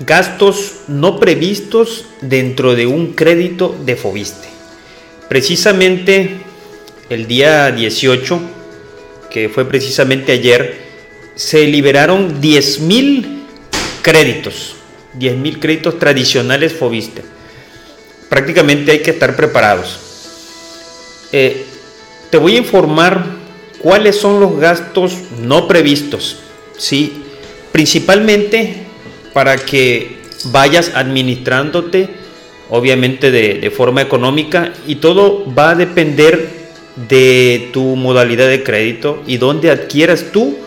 Gastos no previstos dentro de un crédito de Fobiste. Precisamente el día 18, que fue precisamente ayer, se liberaron 10.000 créditos, 10.000 créditos tradicionales Fobiste. Prácticamente hay que estar preparados. Eh, te voy a informar cuáles son los gastos no previstos. ¿sí? Principalmente para que vayas administrándote, obviamente de, forma económica, y todo va a depender de tu modalidad de crédito y dónde adquieras tú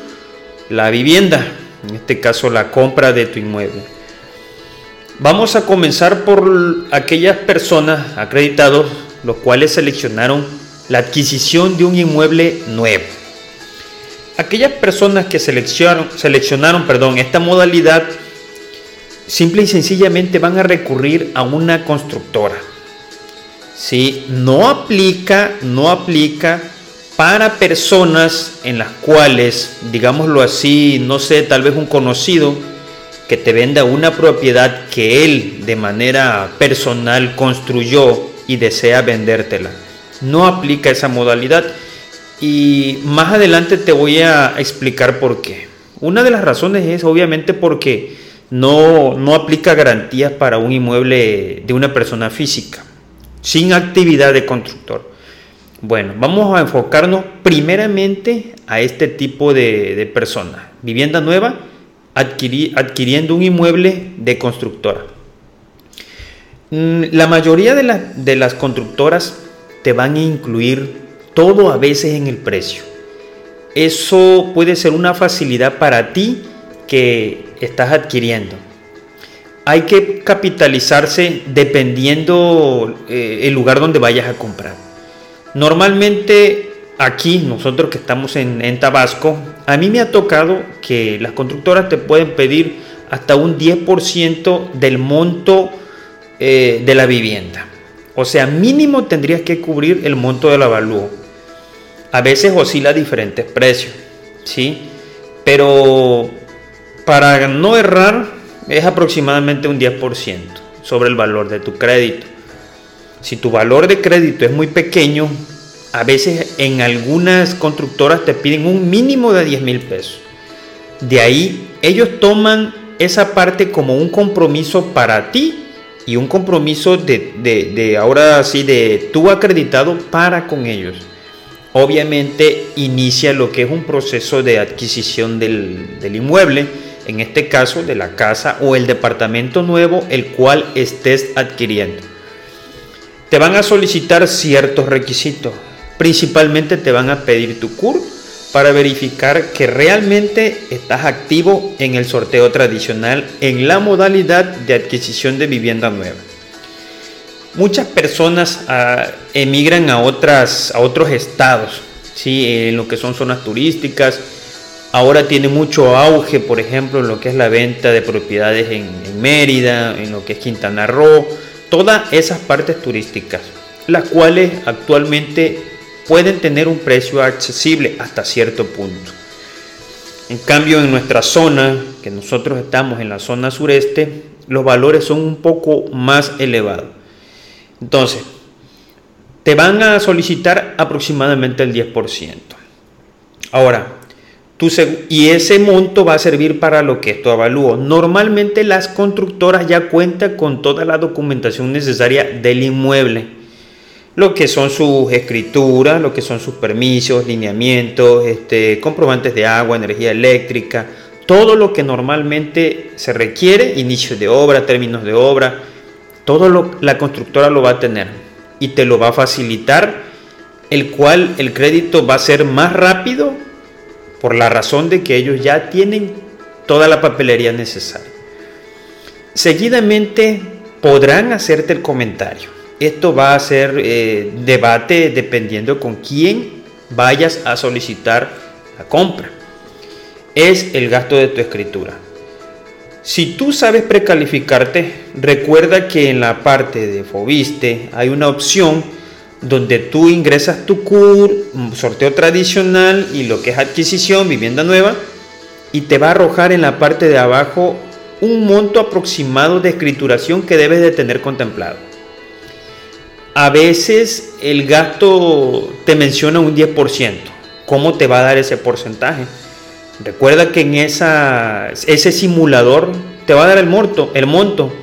la vivienda, en este caso la compra de tu inmueble. Vamos a comenzar por aquellas personas acreditados, los cuales seleccionaron la adquisición de un inmueble nuevo. Aquellas personas que seleccionaron, seleccionaron perdón, esta modalidad simple y sencillamente van a recurrir a una constructora. ¿Sí? No aplica, no aplica para personas en las cuales, digámoslo así, no sé, tal vez un conocido que te venda una propiedad que él de manera personal construyó y desea vendértela. No aplica esa modalidad y más adelante te voy a explicar por qué. Una de las razones es obviamente porque no, no aplica garantías para un inmueble de una persona física, sin actividad de constructor. Bueno, vamos a enfocarnos primeramente a este tipo de, personas. Vivienda nueva, adquiriendo un inmueble de constructora. Mm, la mayoría de, de las constructoras te van a incluir todo a veces en el precio. Eso puede ser una facilidad para ti que estás adquiriendo. Hay que capitalizarse dependiendo eh, el lugar donde vayas a comprar. Normalmente aquí, nosotros que estamos en, Tabasco, a mí me ha tocado que las constructoras te pueden pedir hasta un 10% del monto eh, de la vivienda. O sea, mínimo tendrías que cubrir el monto del avalúo. A veces oscila a diferentes precios, ¿sí? Pero para no errar es aproximadamente un 10% sobre el valor de tu crédito. Si tu valor de crédito es muy pequeño, a veces en algunas constructoras te piden un mínimo de 10 mil pesos. De ahí ellos toman esa parte como un compromiso para ti y un compromiso de, ahora sí de tú acreditado para con ellos. Obviamente inicia lo que es un proceso de adquisición del, del inmueble en este caso de la casa o el departamento nuevo el cual estés adquiriendo. Te van a solicitar ciertos requisitos. Principalmente te van a pedir tu CUR para verificar que realmente estás activo en el sorteo tradicional en la modalidad de adquisición de vivienda nueva. Muchas personas ah, emigran a, otras, a otros estados, ¿sí? en lo que son zonas turísticas, Ahora tiene mucho auge, por ejemplo, en lo que es la venta de propiedades en, Mérida, en lo que es Quintana Roo, todas esas partes turísticas, las cuales actualmente pueden tener un precio accesible hasta cierto punto. En cambio, en nuestra zona, que nosotros estamos en la zona sureste, los valores son un poco más elevados. Entonces, te van a solicitar aproximadamente el 10%. Ahora, y ese monto va a servir para lo que es tu avalúo. Normalmente las constructoras ya cuentan con toda la documentación necesaria del inmueble. Lo que son sus escrituras, lo que son sus permisos, lineamientos, este, comprobantes de agua, energía eléctrica, todo lo que normalmente se requiere, inicio de obra, términos de obra, todo lo, la constructora lo va a tener y te lo va a facilitar, el cual el crédito va a ser más rápido por la razón de que ellos ya tienen toda la papelería necesaria. seguidamente podrán hacerte el comentario. Esto va a ser eh, debate dependiendo con quién vayas a solicitar la compra. Es el gasto de tu escritura. Si tú sabes precalificarte, recuerda que en la parte de Fobiste hay una opción donde tú ingresas tu CUR, sorteo tradicional y lo que es adquisición, vivienda nueva, y te va a arrojar en la parte de abajo un monto aproximado de escrituración que debes de tener contemplado. A veces el gasto te menciona un 10%. ¿Cómo te va a dar ese porcentaje? Recuerda que en esa, ese simulador te va a dar el monto, el monto.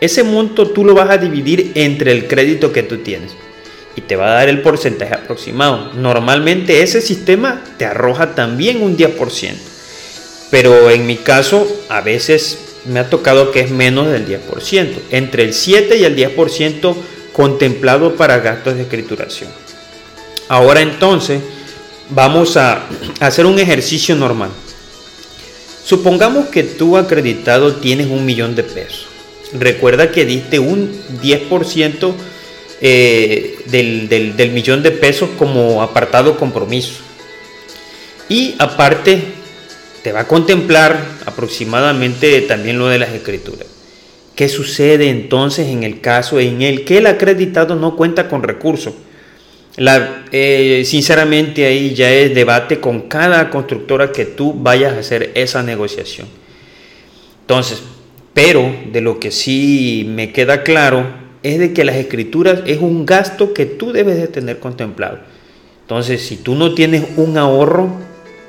Ese monto tú lo vas a dividir entre el crédito que tú tienes y te va a dar el porcentaje aproximado. Normalmente ese sistema te arroja también un 10%. Pero en mi caso a veces me ha tocado que es menos del 10%, entre el 7 y el 10% contemplado para gastos de escrituración. Ahora entonces vamos a hacer un ejercicio normal. Supongamos que tú acreditado tienes un millón de pesos. Recuerda que diste un 10% eh, del, del millón de pesos como apartado compromiso. Y aparte te va a contemplar aproximadamente también lo de las escrituras. ¿Qué sucede entonces en el caso en el que el acreditado no cuenta con recursos? La, eh, sinceramente ahí ya es debate con cada constructora que tú vayas a hacer esa negociación. Entonces, pero de lo que sí me queda claro es de que las escrituras es un gasto que tú debes de tener contemplado. Entonces, si tú no tienes un ahorro,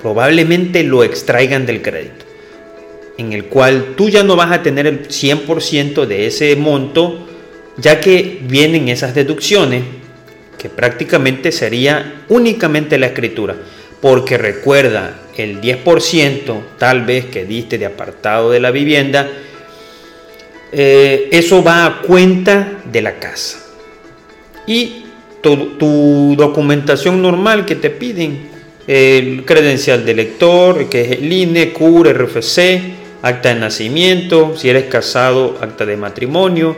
probablemente lo extraigan del crédito, en el cual tú ya no vas a tener el 100% de ese monto, ya que vienen esas deducciones que prácticamente sería únicamente la escritura. Porque recuerda, el 10% tal vez que diste de apartado de la vivienda, eh, eso va a cuenta de la casa. Y tu, documentación normal que te piden, el credencial de lector, que es el INE, CUR, RFC, acta de nacimiento, si eres casado, acta de matrimonio,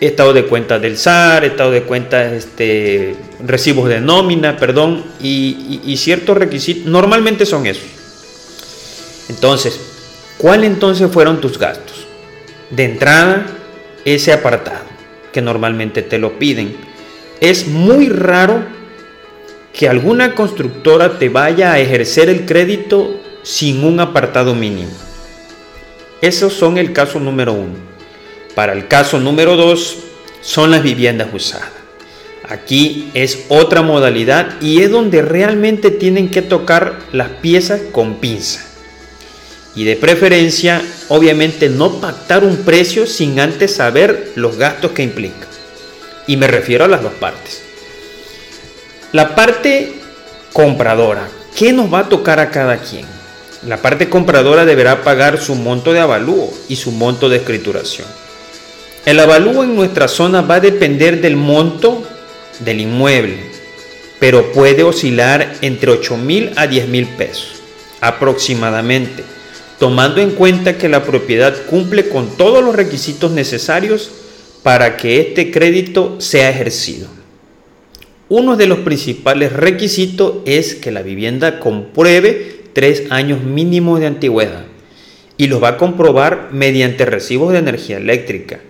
estado de cuenta del SAR, estado de cuenta, este, recibos de nómina, perdón, y, ciertos requisitos, normalmente son esos. Entonces, ¿cuál entonces fueron tus gastos? De entrada, ese apartado, que normalmente te lo piden. Es muy raro que alguna constructora te vaya a ejercer el crédito sin un apartado mínimo. Esos son el caso número uno. Para el caso número 2 son las viviendas usadas. Aquí es otra modalidad y es donde realmente tienen que tocar las piezas con pinza. Y de preferencia, obviamente, no pactar un precio sin antes saber los gastos que implica. Y me refiero a las dos partes. La parte compradora, ¿qué nos va a tocar a cada quien? La parte compradora deberá pagar su monto de avalúo y su monto de escrituración. El avalúo en nuestra zona va a depender del monto del inmueble, pero puede oscilar entre 8 mil a 10 mil pesos aproximadamente, tomando en cuenta que la propiedad cumple con todos los requisitos necesarios para que este crédito sea ejercido. Uno de los principales requisitos es que la vivienda compruebe tres años mínimos de antigüedad y los va a comprobar mediante recibos de energía eléctrica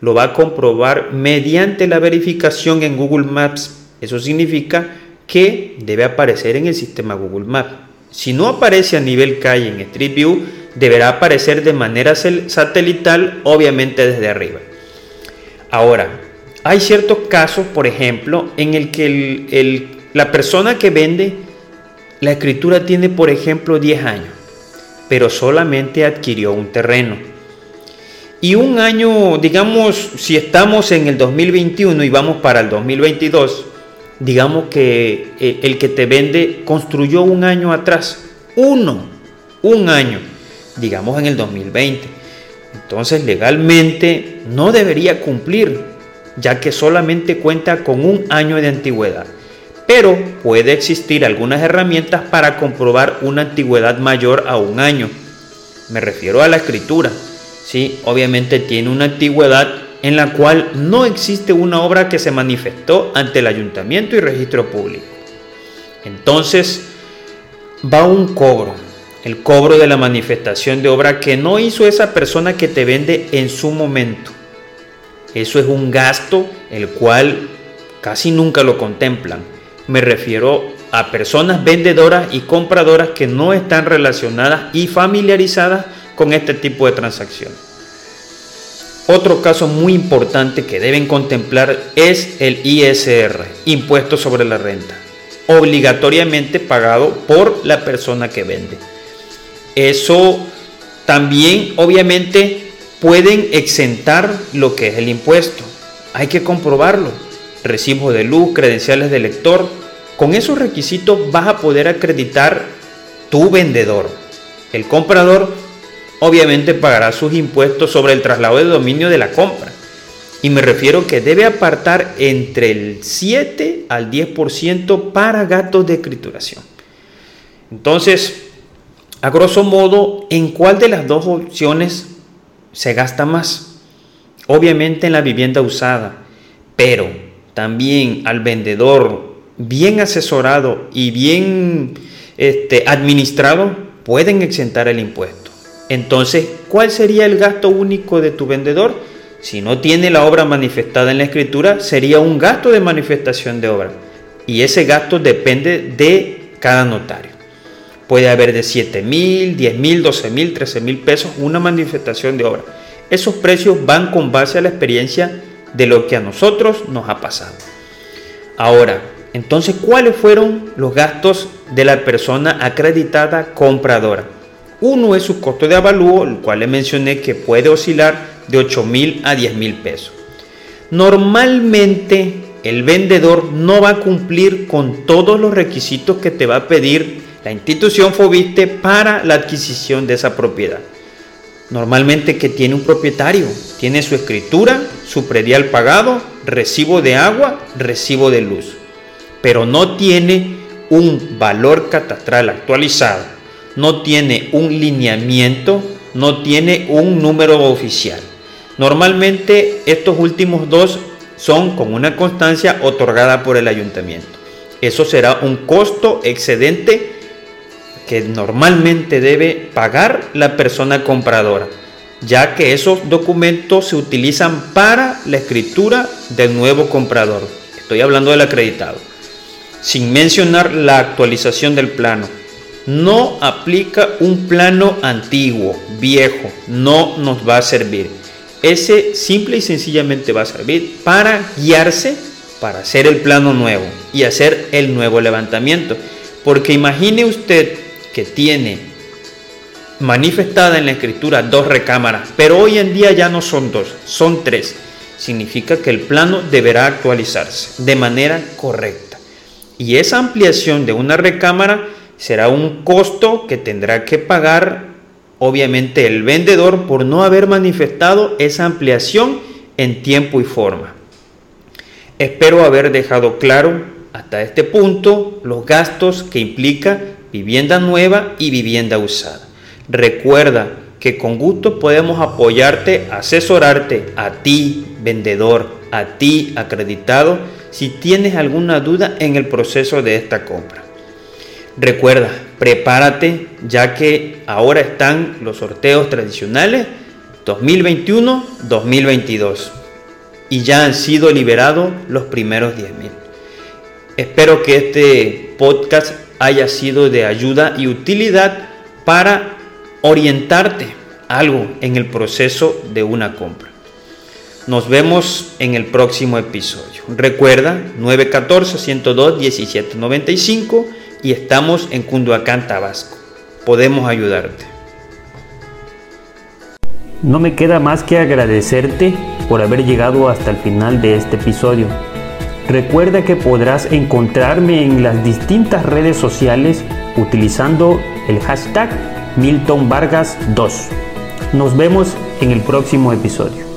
lo va a comprobar mediante la verificación en Google Maps. Eso significa que debe aparecer en el sistema Google Maps. Si no aparece a nivel calle en Street View, deberá aparecer de manera satelital, obviamente desde arriba. Ahora, hay ciertos casos, por ejemplo, en el que la persona que vende la escritura tiene, por ejemplo, 10 años, pero solamente adquirió un terreno y un año, digamos, si estamos en el 2021 y vamos para el 2022, digamos que eh, el que te vende construyó un año atrás, uno, un año, digamos en el 2020. Entonces legalmente no debería cumplir, ya que solamente cuenta con un año de antigüedad. Pero puede existir algunas herramientas para comprobar una antigüedad mayor a un año. Me refiero a la escritura ¿sí? obviamente tiene una antigüedad en la cual no existe una obra que se manifestó ante el ayuntamiento y registro público. Entonces va un cobro, el cobro de la manifestación de obra que no hizo esa persona que te vende en su momento. Eso es un gasto el cual casi nunca lo contemplan. Me refiero a personas vendedoras y compradoras que no están relacionadas y familiarizadas con este tipo de transacciones. Otro caso muy importante que deben contemplar es el ISR, impuesto sobre la renta, obligatoriamente pagado por la persona que vende. Eso también obviamente pueden exentar lo que es el impuesto. Hay que comprobarlo. Recibo de luz, credenciales de lector. Con esos requisitos vas a poder acreditar tu vendedor. El comprador obviamente pagará sus impuestos sobre el traslado de dominio de la compra. Y me refiero que debe apartar entre el 7 al 10% para gastos de escrituración. Entonces, a grosso modo, ¿en cuál de las dos opciones se gasta más? Obviamente en la vivienda usada, pero también al vendedor bien asesorado y bien este, administrado pueden exentar el impuesto. Entonces, ¿cuál sería el gasto único de tu vendedor? Si no tiene la obra manifestada en la escritura, sería un gasto de manifestación de obra. Y ese gasto depende de cada notario. Puede haber de 7 mil, 10 mil, 12 mil, 13 mil pesos una manifestación de obra. Esos precios van con base a la experiencia de lo que a nosotros nos ha pasado. Ahora, entonces, ¿cuáles fueron los gastos de la persona acreditada compradora? Uno es su costo de avalúo, el cual le mencioné que puede oscilar de 8 mil a 10 mil pesos. Normalmente el vendedor no va a cumplir con todos los requisitos que te va a pedir la institución Fobiste para la adquisición de esa propiedad. Normalmente que tiene un propietario, tiene su escritura, su predial pagado, recibo de agua, recibo de luz, pero no tiene un valor catastral actualizado no tiene un lineamiento, no tiene un número oficial. Normalmente estos últimos dos son con una constancia otorgada por el ayuntamiento. Eso será un costo excedente que normalmente debe pagar la persona compradora, ya que esos documentos se utilizan para la escritura del nuevo comprador. Estoy hablando del acreditado. Sin mencionar la actualización del plano, no aplica un plano antiguo, viejo, no nos va a servir. Ese simple y sencillamente va a servir para guiarse para hacer el plano nuevo y hacer el nuevo levantamiento. Porque imagine usted que tiene manifestada en la escritura dos recámaras, pero hoy en día ya no son dos, son tres. Significa que el plano deberá actualizarse de manera correcta. Y esa ampliación de una recámara será un costo que tendrá que pagar obviamente el vendedor por no haber manifestado esa ampliación en tiempo y forma. Espero haber dejado claro hasta este punto los gastos que implica vivienda nueva y vivienda usada. Recuerda que con gusto podemos apoyarte, asesorarte a ti, vendedor, a ti, acreditado, si tienes alguna duda en el proceso de esta compra. Recuerda, prepárate ya que ahora están los sorteos tradicionales 2021-2022 y ya han sido liberados los primeros 10.000. Espero que este podcast haya sido de ayuda y utilidad para orientarte algo en el proceso de una compra. Nos vemos en el próximo episodio. Recuerda 914 102 1795 y estamos en Cunduacán, Tabasco. Podemos ayudarte. No me queda más que agradecerte por haber llegado hasta el final de este episodio. Recuerda que podrás encontrarme en las distintas redes sociales utilizando el hashtag Milton Vargas 2. Nos vemos en el próximo episodio.